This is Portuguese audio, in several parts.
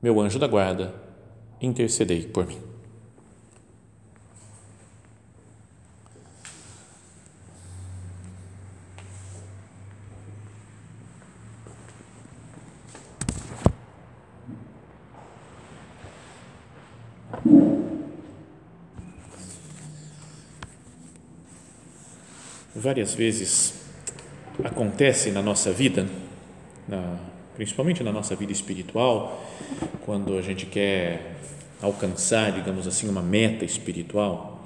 meu anjo da guarda, intercedei por mim. Várias vezes acontece na nossa vida, na principalmente na nossa vida espiritual, quando a gente quer alcançar, digamos assim, uma meta espiritual,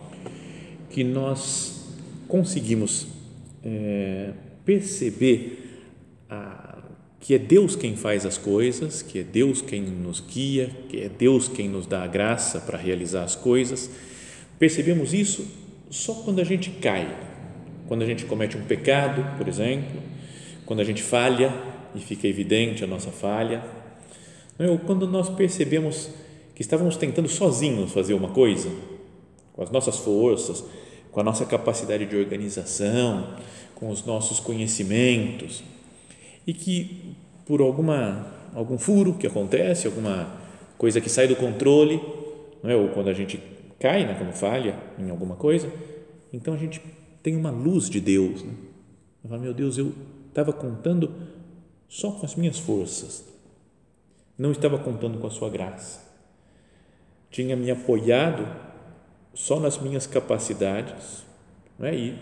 que nós conseguimos é, perceber a, que é Deus quem faz as coisas, que é Deus quem nos guia, que é Deus quem nos dá a graça para realizar as coisas. Percebemos isso só quando a gente cai, quando a gente comete um pecado, por exemplo, quando a gente falha e fica evidente a nossa falha. Ou quando nós percebemos que estávamos tentando sozinhos fazer uma coisa, com as nossas forças, com a nossa capacidade de organização, com os nossos conhecimentos, e que por alguma algum furo que acontece, alguma coisa que sai do controle, não é? ou quando a gente cai, né, quando falha em alguma coisa, então a gente tem uma luz de Deus. Né? Falo, meu Deus, eu estava contando só com as minhas forças. Não estava contando com a sua graça. Tinha me apoiado só nas minhas capacidades não é? e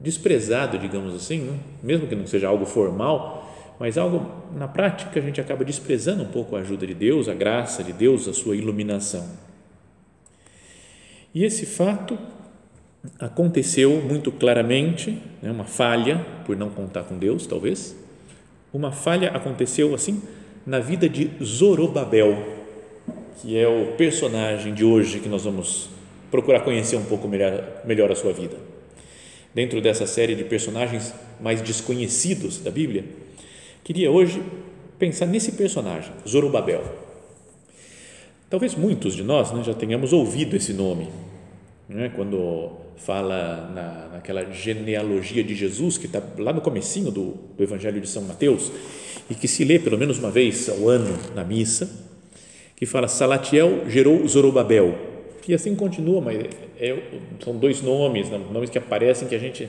desprezado, digamos assim, não? mesmo que não seja algo formal, mas algo na prática a gente acaba desprezando um pouco a ajuda de Deus, a graça de Deus, a sua iluminação. E esse fato aconteceu muito claramente, né? uma falha por não contar com Deus, talvez, uma falha aconteceu assim na vida de Zorobabel, que é o personagem de hoje que nós vamos procurar conhecer um pouco melhor, melhor a sua vida. Dentro dessa série de personagens mais desconhecidos da Bíblia, queria hoje pensar nesse personagem, Zorobabel. Talvez muitos de nós né, já tenhamos ouvido esse nome, né, quando fala na, naquela genealogia de Jesus que está lá no comecinho do, do Evangelho de São Mateus e que se lê pelo menos uma vez ao ano na missa, que fala Salatiel gerou Zorobabel e assim continua, mas é, são dois nomes, né, nomes que aparecem que a gente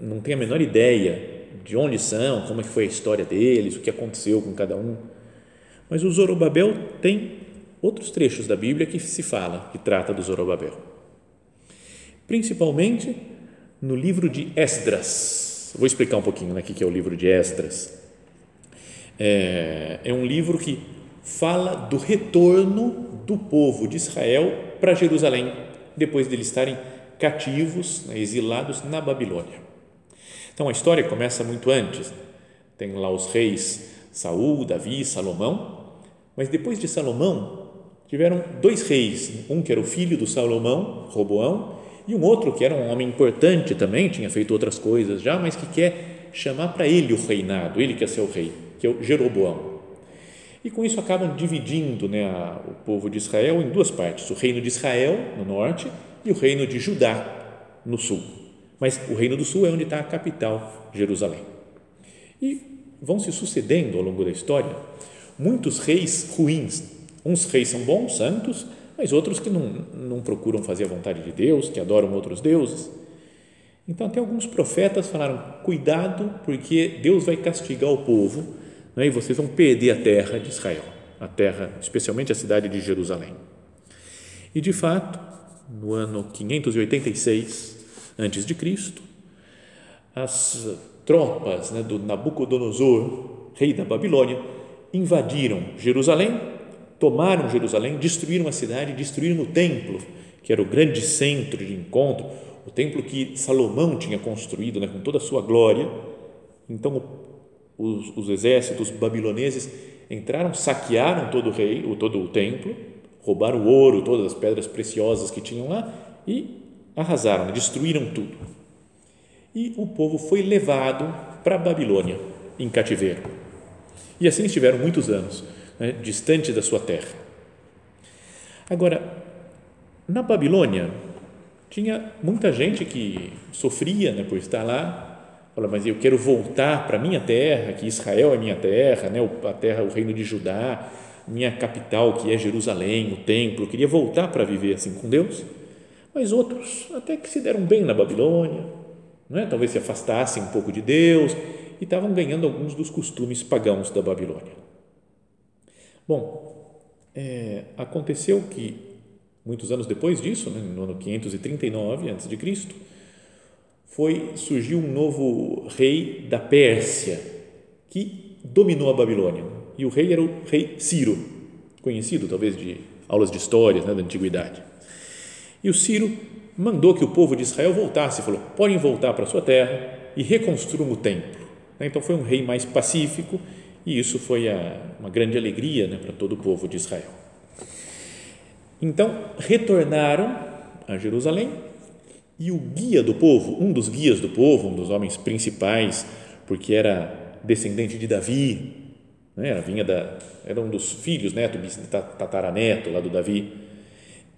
não tem a menor ideia de onde são, como é que foi a história deles, o que aconteceu com cada um. Mas o Zorobabel tem outros trechos da Bíblia que se fala, que trata do Zorobabel principalmente no livro de Esdras. Vou explicar um pouquinho né, o que é o livro de Esdras. É, é um livro que fala do retorno do povo de Israel para Jerusalém, depois de eles estarem cativos, né, exilados na Babilônia. Então a história começa muito antes. Tem lá os reis Saul, Davi, Salomão, mas depois de Salomão tiveram dois reis, um que era o filho do Salomão, Roboão, e um outro que era um homem importante também, tinha feito outras coisas já, mas que quer chamar para ele o reinado, ele quer ser o rei, que é o Jeroboão. E com isso acabam dividindo né, a, o povo de Israel em duas partes: o reino de Israel no norte e o reino de Judá no sul. Mas o reino do sul é onde está a capital, Jerusalém. E vão se sucedendo ao longo da história muitos reis ruins. Uns reis são bons, santos, mas outros que não, não procuram fazer a vontade de Deus, que adoram outros deuses. Então, até alguns profetas falaram: cuidado, porque Deus vai castigar o povo né, e vocês vão perder a terra de Israel, a terra, especialmente a cidade de Jerusalém. E de fato, no ano 586 antes de Cristo, as tropas né, do Nabucodonosor, rei da Babilônia, invadiram Jerusalém tomaram Jerusalém, destruíram a cidade, destruíram o templo, que era o grande centro de encontro, o templo que Salomão tinha construído né, com toda a sua glória. Então, os, os exércitos babiloneses entraram, saquearam todo o rei, o todo o templo, roubaram o ouro, todas as pedras preciosas que tinham lá e arrasaram, destruíram tudo. E o povo foi levado para a Babilônia em cativeiro. E assim estiveram muitos anos, né, distante da sua terra. Agora, na Babilônia, tinha muita gente que sofria né, por estar lá, fala, mas eu quero voltar para minha terra, que Israel é minha terra, né, a terra, o reino de Judá, minha capital, que é Jerusalém, o templo, eu queria voltar para viver assim com Deus. Mas outros até que se deram bem na Babilônia, né, talvez se afastassem um pouco de Deus e estavam ganhando alguns dos costumes pagãos da Babilônia. Bom, é, aconteceu que muitos anos depois disso, né, no ano 539 a.C., foi surgiu um novo rei da Pérsia que dominou a Babilônia. E o rei era o rei Ciro, conhecido talvez de aulas de história né, da antiguidade. E o Ciro mandou que o povo de Israel voltasse, falou: podem voltar para sua terra e reconstruam o templo. Né, então foi um rei mais pacífico e isso foi a, uma grande alegria né, para todo o povo de Israel. Então retornaram a Jerusalém e o guia do povo, um dos guias do povo, um dos homens principais, porque era descendente de Davi, né, era, vinha da, era um dos filhos, neto, tataraneto lá do Davi,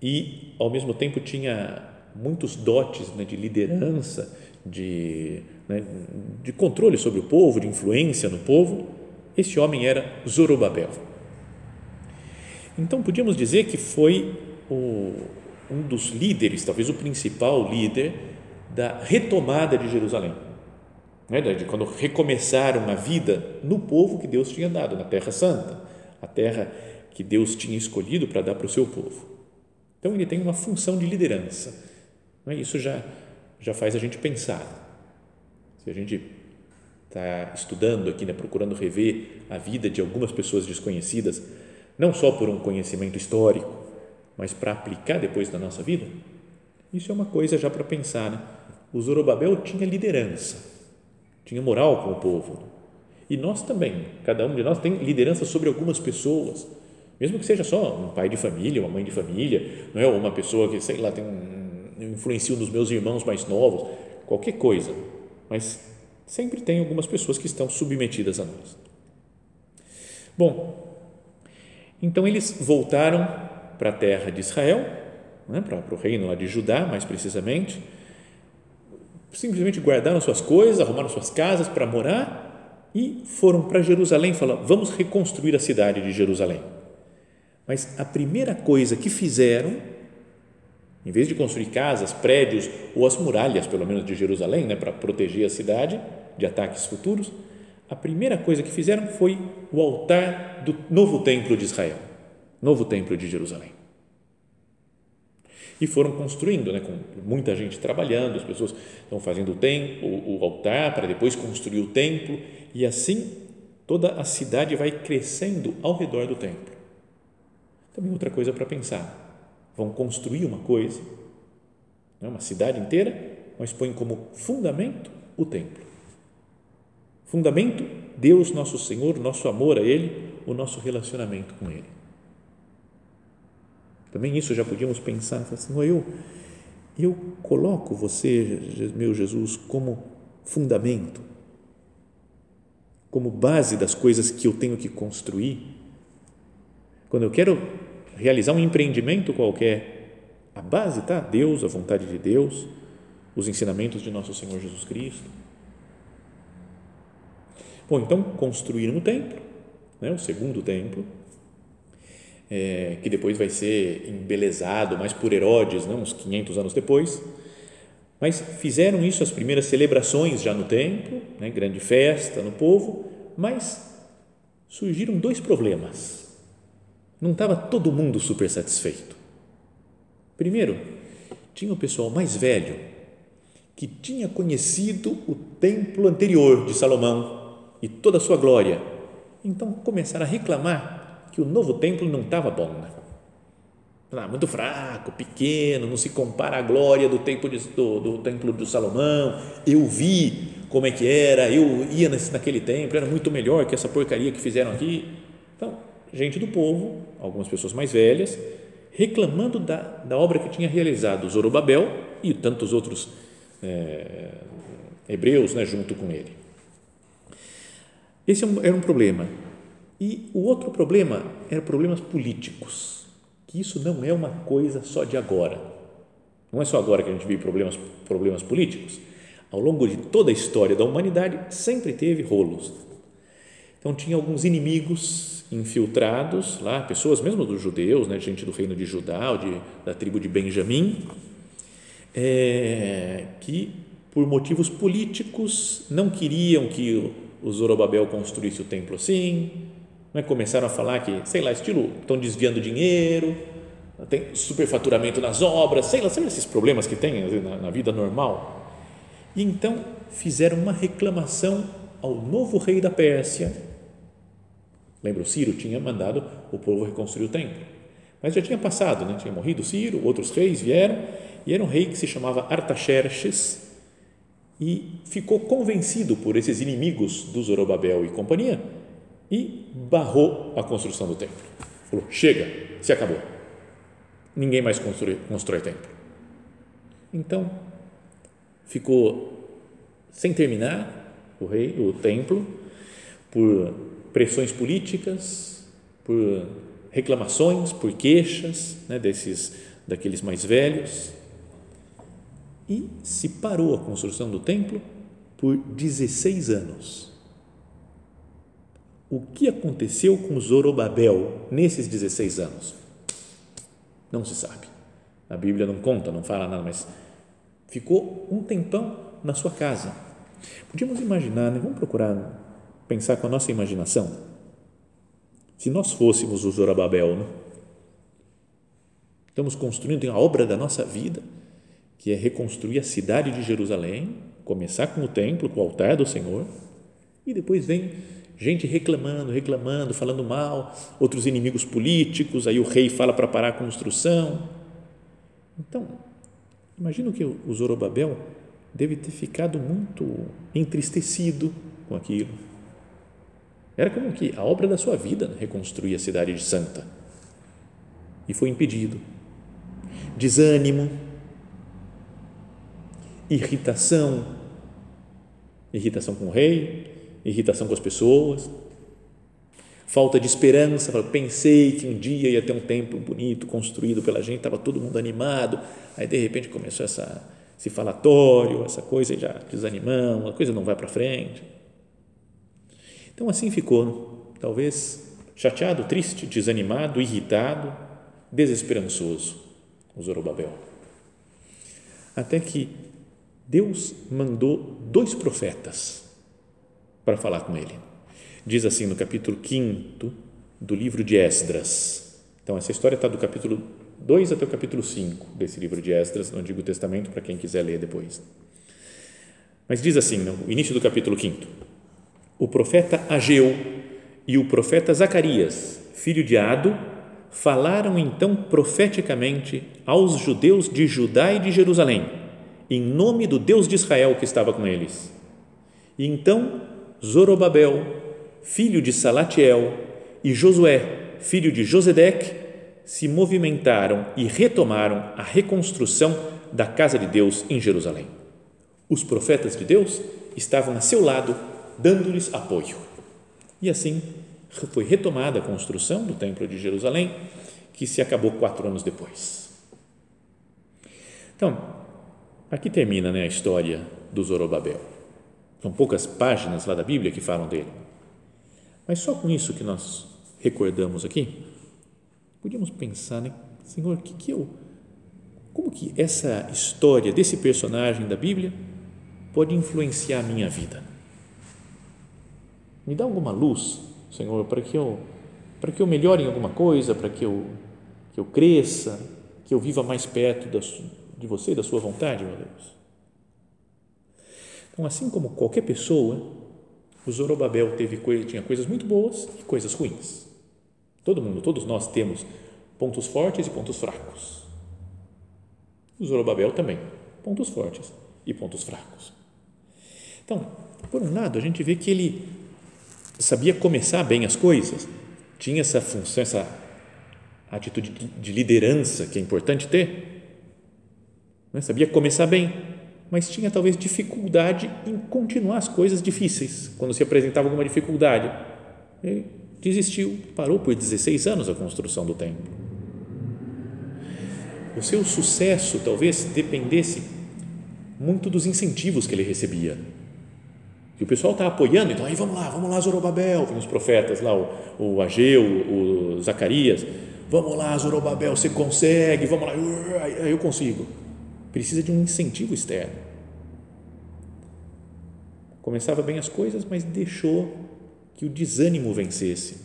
e ao mesmo tempo tinha muitos dotes né, de liderança, de, né, de controle sobre o povo, de influência no povo. Esse homem era Zorobabel. Então podíamos dizer que foi o, um dos líderes, talvez o principal líder da retomada de Jerusalém, né, de quando recomeçaram a vida no povo que Deus tinha dado, na Terra Santa, a terra que Deus tinha escolhido para dar para o seu povo. Então ele tem uma função de liderança. Né? Isso já já faz a gente pensar. Se a gente está estudando aqui, né, procurando rever a vida de algumas pessoas desconhecidas, não só por um conhecimento histórico, mas para aplicar depois na nossa vida, isso é uma coisa já para pensar. Né? O Zorobabel tinha liderança, tinha moral com o povo. E nós também, cada um de nós tem liderança sobre algumas pessoas, mesmo que seja só um pai de família, uma mãe de família, não é? uma pessoa que, sei lá, tem um, influencia dos meus irmãos mais novos, qualquer coisa, mas sempre tem algumas pessoas que estão submetidas a nós. Bom, então eles voltaram para a terra de Israel, né, para, o reino lá de Judá, mais precisamente, simplesmente guardaram suas coisas, arrumaram suas casas para morar e foram para Jerusalém, falaram, vamos reconstruir a cidade de Jerusalém. Mas a primeira coisa que fizeram em vez de construir casas, prédios ou as muralhas, pelo menos de Jerusalém, né, para proteger a cidade de ataques futuros, a primeira coisa que fizeram foi o altar do novo templo de Israel, novo templo de Jerusalém. E foram construindo, né, com muita gente trabalhando, as pessoas estão fazendo o templo, o altar para depois construir o templo e assim toda a cidade vai crescendo ao redor do templo. Também outra coisa para pensar vão construir uma coisa, né, uma cidade inteira, mas põem como fundamento o templo. Fundamento, Deus nosso Senhor, nosso amor a Ele, o nosso relacionamento com Ele. Também isso já podíamos pensar, Senhor, eu, eu coloco você, meu Jesus, como fundamento, como base das coisas que eu tenho que construir. Quando eu quero realizar um empreendimento qualquer, a base está Deus, a vontade de Deus, os ensinamentos de nosso Senhor Jesus Cristo. Bom, então construíram o templo, né, o segundo templo, é, que depois vai ser embelezado mais por Herodes, né, uns 500 anos depois. Mas fizeram isso as primeiras celebrações já no templo, né, grande festa no povo, mas surgiram dois problemas não estava todo mundo super satisfeito. Primeiro, tinha o pessoal mais velho que tinha conhecido o templo anterior de Salomão e toda a sua glória. Então começaram a reclamar que o novo templo não estava bom. Né? Ah, muito fraco, pequeno, não se compara à glória do templo de, do, do templo de Salomão. Eu vi como é que era, eu ia nesse, naquele templo, era muito melhor que essa porcaria que fizeram aqui Então, gente do povo, algumas pessoas mais velhas, reclamando da, da obra que tinha realizado Zorobabel e tantos outros é, hebreus né, junto com ele. Esse é era um problema. E o outro problema era problemas políticos, que isso não é uma coisa só de agora. Não é só agora que a gente vive problemas, problemas políticos. Ao longo de toda a história da humanidade, sempre teve rolos. Então, tinha alguns inimigos infiltrados lá, pessoas mesmo dos judeus, né, gente do reino de Judá, de, da tribo de Benjamim, é, que por motivos políticos não queriam que o Zorobabel construísse o templo assim, né, começaram a falar que, sei lá, estilo, estão desviando dinheiro, tem superfaturamento nas obras, sei lá, sabe esses problemas que tem na, na vida normal? E então fizeram uma reclamação ao novo rei da Pérsia, Lembra, o Ciro tinha mandado o povo reconstruir o templo. Mas já tinha passado, né? tinha morrido Ciro, outros reis vieram, e era um rei que se chamava Artaxerxes, e ficou convencido por esses inimigos do Zorobabel e companhia, e barrou a construção do templo. Falou: chega, se acabou. Ninguém mais constrói, constrói templo. Então, ficou sem terminar o rei, o templo, por pressões políticas, por reclamações, por queixas né, desses daqueles mais velhos e se parou a construção do templo por 16 anos. O que aconteceu com Zorobabel nesses 16 anos? Não se sabe. A Bíblia não conta, não fala nada, mas ficou um tempão na sua casa. Podíamos imaginar, né? vamos procurar pensar com a nossa imaginação. Se nós fôssemos o Zorobabel, né? estamos construindo a obra da nossa vida, que é reconstruir a cidade de Jerusalém, começar com o templo, com o altar do Senhor, e depois vem gente reclamando, reclamando, falando mal, outros inimigos políticos, aí o rei fala para parar a construção. Então, imagino que o Zorobabel deve ter ficado muito entristecido com aquilo era como que a obra da sua vida né, reconstruir a cidade de Santa. E foi impedido. Desânimo, irritação, irritação com o rei, irritação com as pessoas, falta de esperança. Pensei que um dia ia ter um templo bonito construído pela gente, estava todo mundo animado. Aí de repente começou essa, esse falatório, essa coisa já desanimamos, a coisa não vai para frente. Então assim ficou, talvez chateado, triste, desanimado, irritado, desesperançoso, o Zorobabel. Até que Deus mandou dois profetas para falar com ele. Diz assim no capítulo 5 do livro de Esdras. Então, essa história está do capítulo 2 até o capítulo 5 desse livro de Esdras, no Antigo Testamento, para quem quiser ler depois. Mas diz assim, no início do capítulo 5: o profeta Ageu e o profeta Zacarias, filho de Ado, falaram então profeticamente aos judeus de Judá e de Jerusalém, em nome do Deus de Israel que estava com eles. E então Zorobabel, filho de Salatiel, e Josué, filho de Josedeque, se movimentaram e retomaram a reconstrução da casa de Deus em Jerusalém. Os profetas de Deus estavam a seu lado dando-lhes apoio. E assim foi retomada a construção do Templo de Jerusalém, que se acabou quatro anos depois. Então, aqui termina né, a história do Zorobabel. São poucas páginas lá da Bíblia que falam dele. Mas só com isso que nós recordamos aqui, podíamos pensar, né, Senhor, que que eu, como que essa história desse personagem da Bíblia pode influenciar a minha vida? Me dá alguma luz, Senhor, para que eu para que eu melhore em alguma coisa, para que eu que eu cresça, que eu viva mais perto da, de você, da sua vontade, meu Deus. Então, assim como qualquer pessoa, o Zorobabel teve tinha coisas muito boas e coisas ruins. Todo mundo, todos nós temos pontos fortes e pontos fracos. O Zorobabel também, pontos fortes e pontos fracos. Então, por um lado, a gente vê que ele sabia começar bem as coisas, tinha essa função, essa atitude de liderança que é importante ter, né? sabia começar bem, mas tinha talvez dificuldade em continuar as coisas difíceis. Quando se apresentava alguma dificuldade, ele desistiu, parou por 16 anos a construção do templo. O seu sucesso talvez dependesse muito dos incentivos que ele recebia. E o pessoal está apoiando, então aí vamos lá, vamos lá, Zorobabel, tem os profetas lá, o, o Ageu, o, o Zacarias, vamos lá, Zorobabel, você consegue, vamos lá, eu consigo. Precisa de um incentivo externo. Começava bem as coisas, mas deixou que o desânimo vencesse.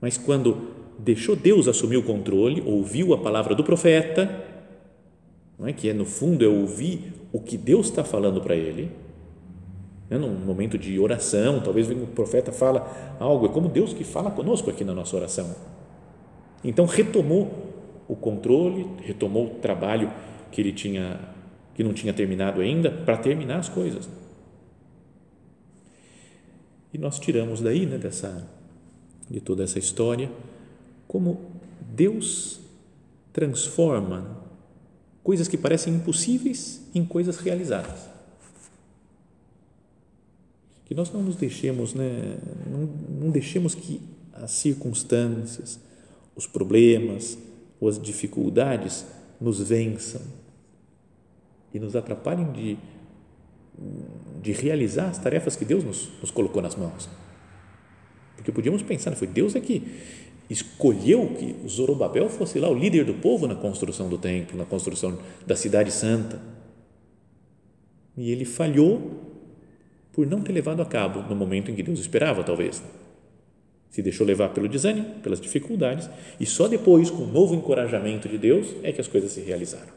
Mas quando deixou Deus assumir o controle, ouviu a palavra do profeta, não é que é no fundo é ouvir o que Deus está falando para ele, né? num momento de oração, talvez o profeta fala algo, é como Deus que fala conosco aqui na nossa oração. Então retomou o controle, retomou o trabalho que ele tinha, que não tinha terminado ainda, para terminar as coisas. E nós tiramos daí, né, dessa, de toda essa história, como Deus transforma coisas que parecem impossíveis em coisas realizadas. Que nós não nos deixemos, né, não, não deixemos que as circunstâncias, os problemas ou as dificuldades nos vençam e nos atrapalhem de, de realizar as tarefas que Deus nos, nos colocou nas mãos. Porque podíamos pensar, foi Deus é que escolheu que Zorobabel fosse lá o líder do povo na construção do templo, na construção da cidade santa. E ele falhou por não ter levado a cabo no momento em que Deus esperava, talvez. Se deixou levar pelo desânimo, pelas dificuldades, e só depois, com o novo encorajamento de Deus, é que as coisas se realizaram.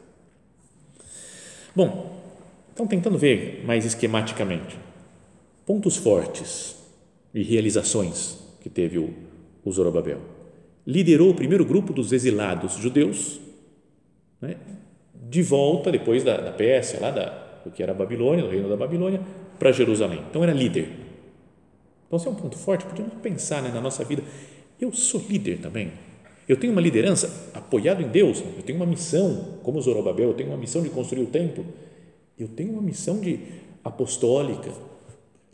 Bom, então tentando ver mais esquematicamente, pontos fortes e realizações que teve o, o Zorobabel liderou o primeiro grupo dos exilados judeus, né, de volta, depois da, da Pérsia, lá da, do que era a Babilônia, do reino da Babilônia, para Jerusalém. Então, era líder. Então, esse é um ponto forte, podemos pensar né, na nossa vida. Eu sou líder também. Eu tenho uma liderança apoiado em Deus. Eu tenho uma missão, como Zorobabel, eu tenho uma missão de construir o templo. Eu tenho uma missão de apostólica,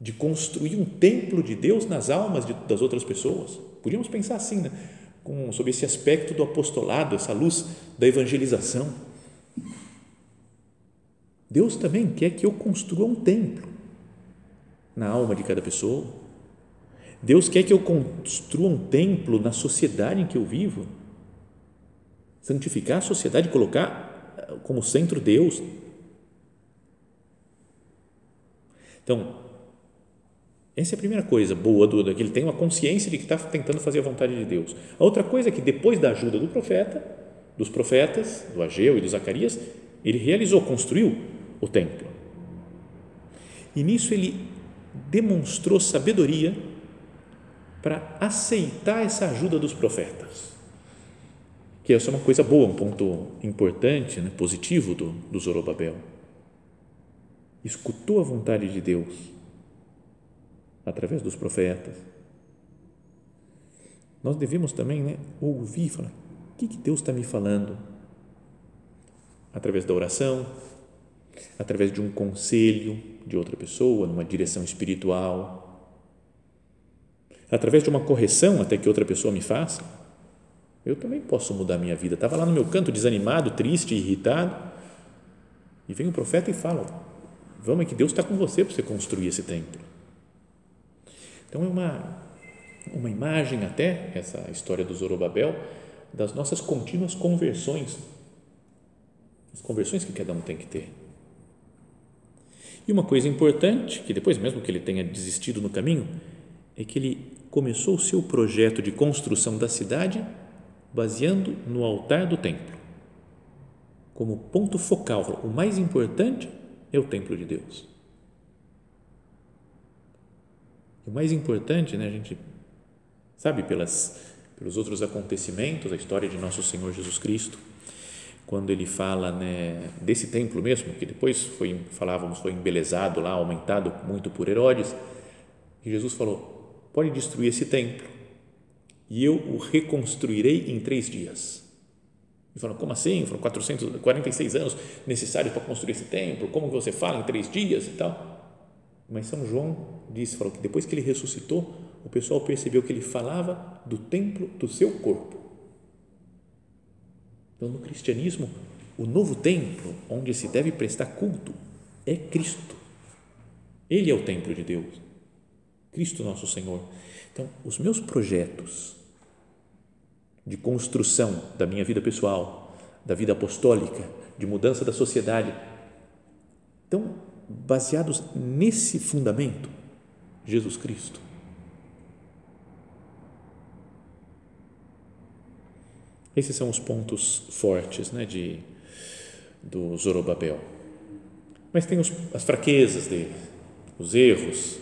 de construir um templo de Deus nas almas de, das outras pessoas. Podíamos pensar assim, né? com, sobre esse aspecto do apostolado, essa luz da evangelização. Deus também quer que eu construa um templo na alma de cada pessoa. Deus quer que eu construa um templo na sociedade em que eu vivo. Santificar a sociedade, colocar eh, como centro Deus. Então, essa é a primeira coisa boa do que ele tem uma consciência de que está tentando fazer a vontade de Deus. A outra coisa é que depois da ajuda do profeta, dos profetas, do Ageu e do Zacarias, ele realizou, construiu o templo. E nisso ele demonstrou sabedoria para aceitar essa ajuda dos profetas. Que essa é uma coisa boa, um ponto importante, né, positivo do, do Zorobabel. Escutou a vontade de Deus através dos profetas. Nós devemos também né, ouvir, falar, o que, que Deus está me falando? Através da oração, através de um conselho de outra pessoa, numa direção espiritual, através de uma correção até que outra pessoa me faça. Eu também posso mudar minha vida. Estava lá no meu canto desanimado, triste, irritado, e vem o profeta e fala: Vamos, é que Deus está com você para você construir esse templo. Então é uma, uma imagem até, essa história do Zorobabel, das nossas contínuas conversões, as conversões que cada um tem que ter. E uma coisa importante, que depois mesmo que ele tenha desistido no caminho, é que ele começou o seu projeto de construção da cidade baseando no altar do templo. Como ponto focal, o mais importante é o templo de Deus. O mais importante, né, a gente sabe pelas, pelos outros acontecimentos, a história de nosso Senhor Jesus Cristo, quando ele fala né, desse templo mesmo, que depois foi, falávamos, foi embelezado lá, aumentado muito por Herodes, e Jesus falou, pode destruir esse templo e eu o reconstruirei em três dias. E falou, como assim? Foram 446 anos necessários para construir esse templo, como você fala em três dias e tal? Mas São João disse, falou que depois que ele ressuscitou, o pessoal percebeu que ele falava do templo do seu corpo. Então, no cristianismo, o novo templo onde se deve prestar culto é Cristo. Ele é o templo de Deus. Cristo nosso Senhor. Então, os meus projetos de construção da minha vida pessoal, da vida apostólica, de mudança da sociedade, estão baseados nesse fundamento, Jesus Cristo. Esses são os pontos fortes né, de, do Zorobabel. Mas tem os, as fraquezas dele, os erros.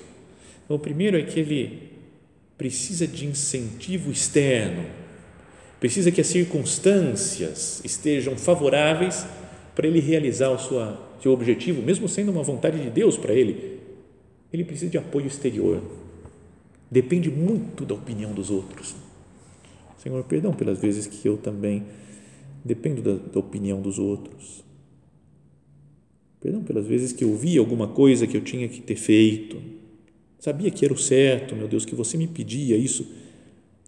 Então, o primeiro é que ele precisa de incentivo externo, precisa que as circunstâncias estejam favoráveis para ele realizar o sua, seu objetivo, mesmo sendo uma vontade de Deus para ele. Ele precisa de apoio exterior. Depende muito da opinião dos outros. Senhor, perdão pelas vezes que eu também dependo da, da opinião dos outros. Perdão pelas vezes que eu vi alguma coisa que eu tinha que ter feito. Sabia que era o certo, meu Deus, que você me pedia isso.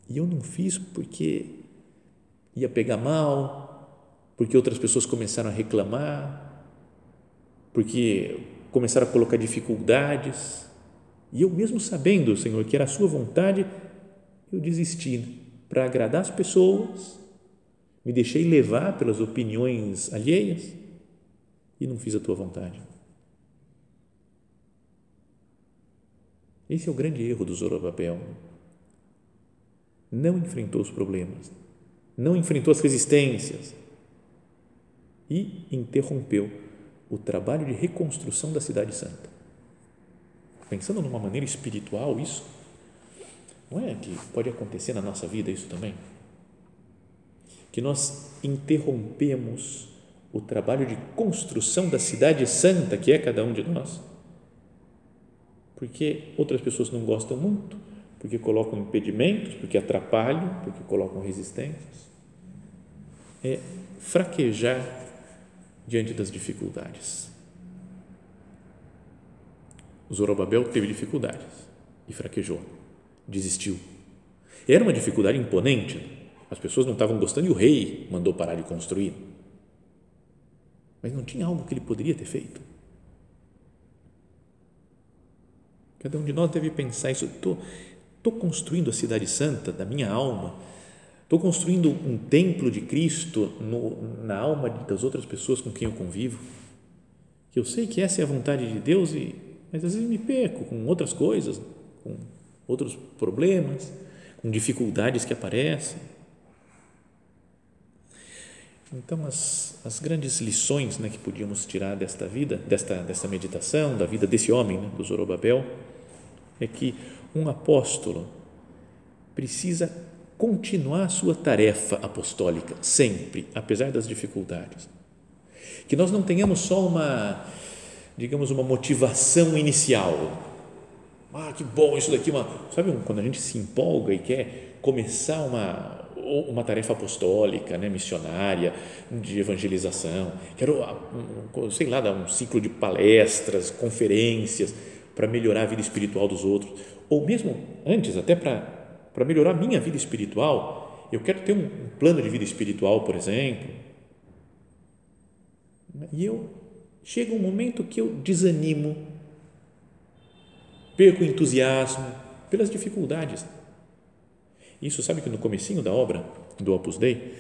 E eu não fiz porque ia pegar mal, porque outras pessoas começaram a reclamar, porque começaram a colocar dificuldades. E eu mesmo sabendo, Senhor, que era a sua vontade, eu desisti para agradar as pessoas, me deixei levar pelas opiniões alheias e não fiz a tua vontade. Esse é o grande erro do Zorobabel. Não enfrentou os problemas, não enfrentou as resistências e interrompeu o trabalho de reconstrução da cidade santa. Pensando numa maneira espiritual, isso não é que pode acontecer na nossa vida isso também? Que nós interrompemos o trabalho de construção da cidade santa que é cada um de nós, porque outras pessoas não gostam muito, porque colocam impedimentos, porque atrapalham, porque colocam resistências. É fraquejar diante das dificuldades. Zorobabel teve dificuldades e fraquejou desistiu. Era uma dificuldade imponente. As pessoas não estavam gostando e o rei mandou parar de construir. Mas não tinha algo que ele poderia ter feito. Cada um de nós deve pensar isso. Estou, estou construindo a cidade santa da minha alma. Estou construindo um templo de Cristo no, na alma das outras pessoas com quem eu convivo. Que eu sei que essa é a vontade de Deus, e, mas às vezes me perco com outras coisas, com outros problemas, com dificuldades que aparecem. Então, as, as grandes lições né, que podíamos tirar desta vida, desta, desta meditação, da vida desse homem, né, do Zorobabel, é que um apóstolo precisa continuar a sua tarefa apostólica, sempre, apesar das dificuldades. Que nós não tenhamos só uma, digamos, uma motivação inicial, ah, que bom isso daqui, uma, sabe quando a gente se empolga e quer começar uma uma tarefa apostólica, né, missionária, de evangelização, quero, ah, sei lá, dar um ciclo de palestras, conferências para melhorar a vida espiritual dos outros, ou mesmo antes, até para, para melhorar a minha vida espiritual, eu quero ter um plano de vida espiritual, por exemplo, e eu chega um momento que eu desanimo perco o entusiasmo pelas dificuldades. Isso, sabe que no comecinho da obra do Opus Dei,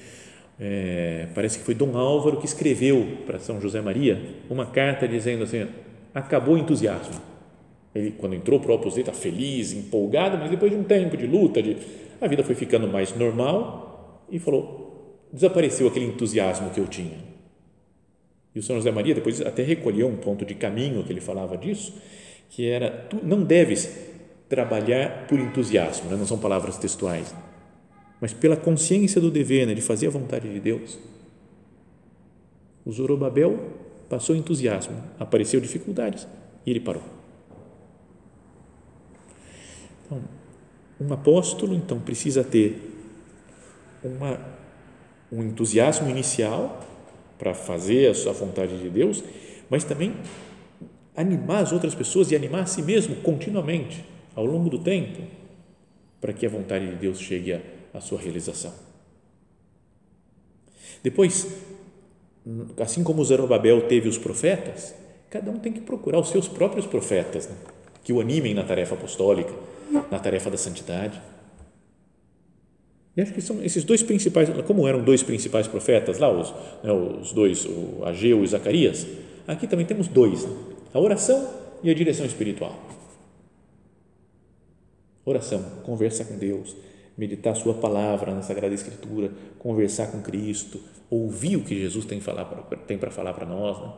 é, parece que foi Dom Álvaro que escreveu para São José Maria uma carta dizendo assim, acabou o entusiasmo. Ele, quando entrou para o Opus Dei, está feliz, empolgado, mas depois de um tempo de luta, de, a vida foi ficando mais normal e falou, desapareceu aquele entusiasmo que eu tinha. E o São José Maria depois até recolheu um ponto de caminho que ele falava disso, que era tu não deves trabalhar por entusiasmo, né? não são palavras textuais, mas pela consciência do dever, né? de fazer a vontade de Deus. O Zorobabel passou entusiasmo, apareceu dificuldades e ele parou. Então, um apóstolo, então, precisa ter uma, um entusiasmo inicial para fazer a sua vontade de Deus, mas também animar as outras pessoas e animar a si mesmo continuamente, ao longo do tempo, para que a vontade de Deus chegue à, sua realização. Depois, assim como Zerobabel teve os profetas, cada um tem que procurar os seus próprios profetas, né? que o animem na tarefa apostólica, na tarefa da santidade. E acho que são esses dois principais, como eram dois principais profetas lá, os, né, os dois, o Ageu e Zacarias, aqui também temos dois, né? a oração e a direção espiritual. Oração, conversa com Deus, meditar a sua palavra na Sagrada Escritura, conversar com Cristo, ouvir o que Jesus tem, falar tem para falar para nós, né?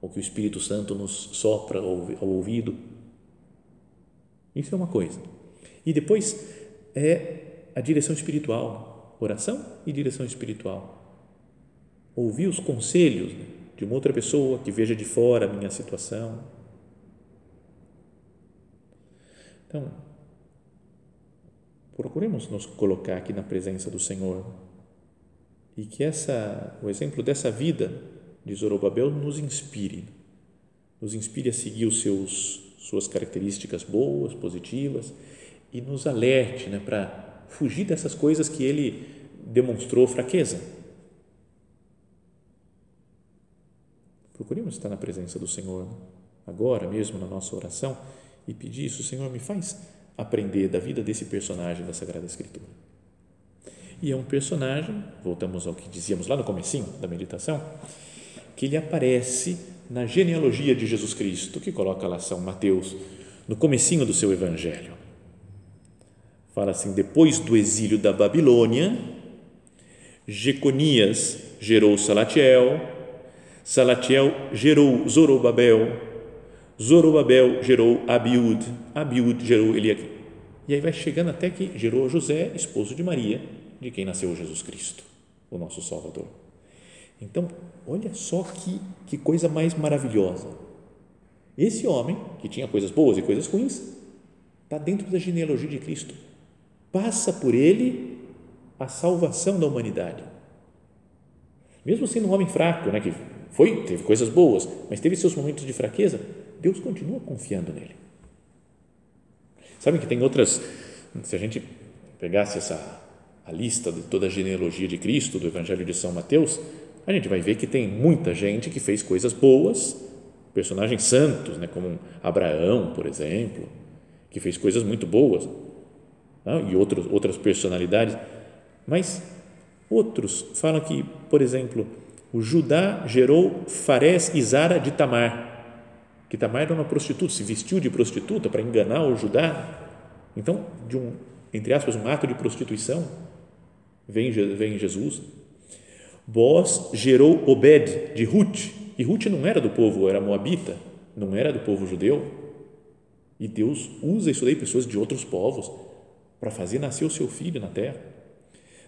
o que o Espírito Santo nos sopra ao ouvido. Isso é uma coisa. E depois é a direção espiritual, oração e direção espiritual. Ouvir os conselhos de uma outra pessoa que veja de fora a minha situação. Então, procuremos nos colocar aqui na presença do Senhor e que essa, o exemplo dessa vida de Zorobabel nos inspire, nos inspire a seguir os seus suas características boas, positivas e nos alerte né, para fugir dessas coisas que ele demonstrou fraqueza. Procuremos estar na presença do Senhor agora mesmo na nossa oração e pedir isso, Senhor, me faz aprender da vida desse personagem da Sagrada Escritura. E é um personagem, voltamos ao que dizíamos lá no comecinho da meditação, que ele aparece na genealogia de Jesus Cristo, que coloca lá São Mateus no comecinho do seu evangelho. Fala assim: depois do exílio da Babilônia, Jeconias gerou Salatiel, Salatiel gerou Zorobabel, Zorobabel gerou Abiud, Abiud gerou Eliakim. E aí vai chegando até que gerou José, esposo de Maria, de quem nasceu Jesus Cristo, o nosso Salvador. Então, olha só que, que coisa mais maravilhosa. Esse homem, que tinha coisas boas e coisas ruins, está dentro da genealogia de Cristo. Passa por ele a salvação da humanidade. Mesmo sendo um homem fraco, né, que foi, teve coisas boas, mas teve seus momentos de fraqueza, Deus continua confiando nele. Sabe que tem outras, se a gente pegasse essa a lista de toda a genealogia de Cristo do Evangelho de São Mateus, a gente vai ver que tem muita gente que fez coisas boas, personagens santos, né, como Abraão, por exemplo, que fez coisas muito boas? Né, e outros, outras personalidades, mas outros falam que, por exemplo, o Judá gerou Farés e Zara de Tamar, que Tamar era uma prostituta, se vestiu de prostituta para enganar o Judá, então, de um, entre aspas, um ato de prostituição, vem, vem Jesus, Boaz gerou Obed de Ruth, e Ruth não era do povo, era moabita, não era do povo judeu. E Deus usa isso daí, pessoas de outros povos, para fazer nascer o seu filho na terra.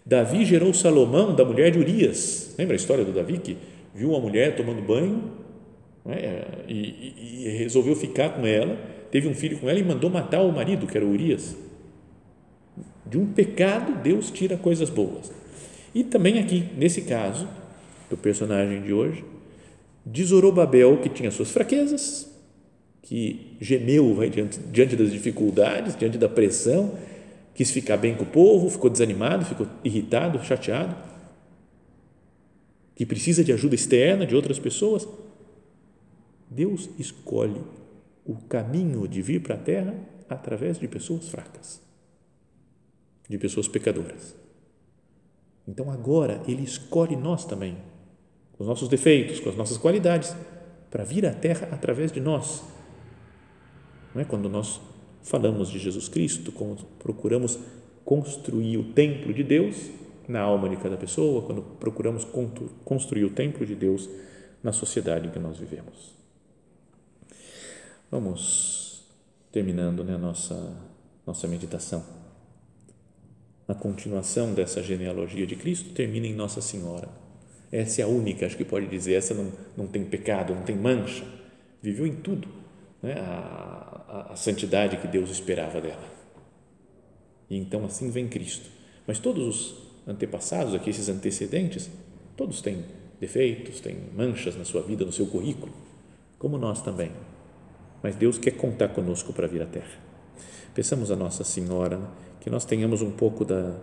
Davi gerou Salomão da mulher de Urias. Lembra a história do Davi que viu uma mulher tomando banho é? e, e, e resolveu ficar com ela, teve um filho com ela e mandou matar o marido, que era Urias. De um pecado, Deus tira coisas boas. E também aqui, nesse caso, do personagem de hoje, de Zorobabel, que tinha suas fraquezas, que gemeu vai, diante, diante das dificuldades, diante da pressão, quis ficar bem com o povo, ficou desanimado, ficou irritado, chateado, que precisa de ajuda externa de outras pessoas. Deus escolhe o caminho de vir para a terra através de pessoas fracas, de pessoas pecadoras. Então agora Ele escolhe nós também, com os nossos defeitos, com as nossas qualidades, para vir à Terra através de nós. Não é quando nós falamos de Jesus Cristo, quando procuramos construir o templo de Deus na alma de cada pessoa, quando procuramos construir o templo de Deus na sociedade em que nós vivemos. Vamos terminando né, a nossa, nossa meditação a continuação dessa genealogia de Cristo termina em Nossa Senhora. Essa é a única, acho que pode dizer, essa não, não tem pecado, não tem mancha, viveu em tudo né? a, a, a santidade que Deus esperava dela. E então assim vem Cristo. Mas todos os antepassados, aqui esses antecedentes, todos têm defeitos, têm manchas na sua vida, no seu currículo, como nós também. Mas Deus quer contar conosco para vir à Terra. Pensamos a Nossa Senhora, né? que nós tenhamos um pouco da,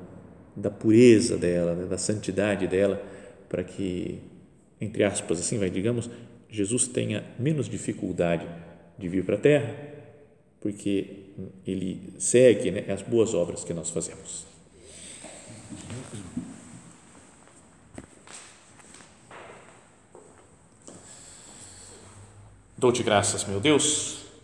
da pureza dela, né? da santidade dela, para que, entre aspas, assim vai, digamos, Jesus tenha menos dificuldade de vir para a Terra, porque ele segue né, as boas obras que nós fazemos. Dou-te graças, meu Deus,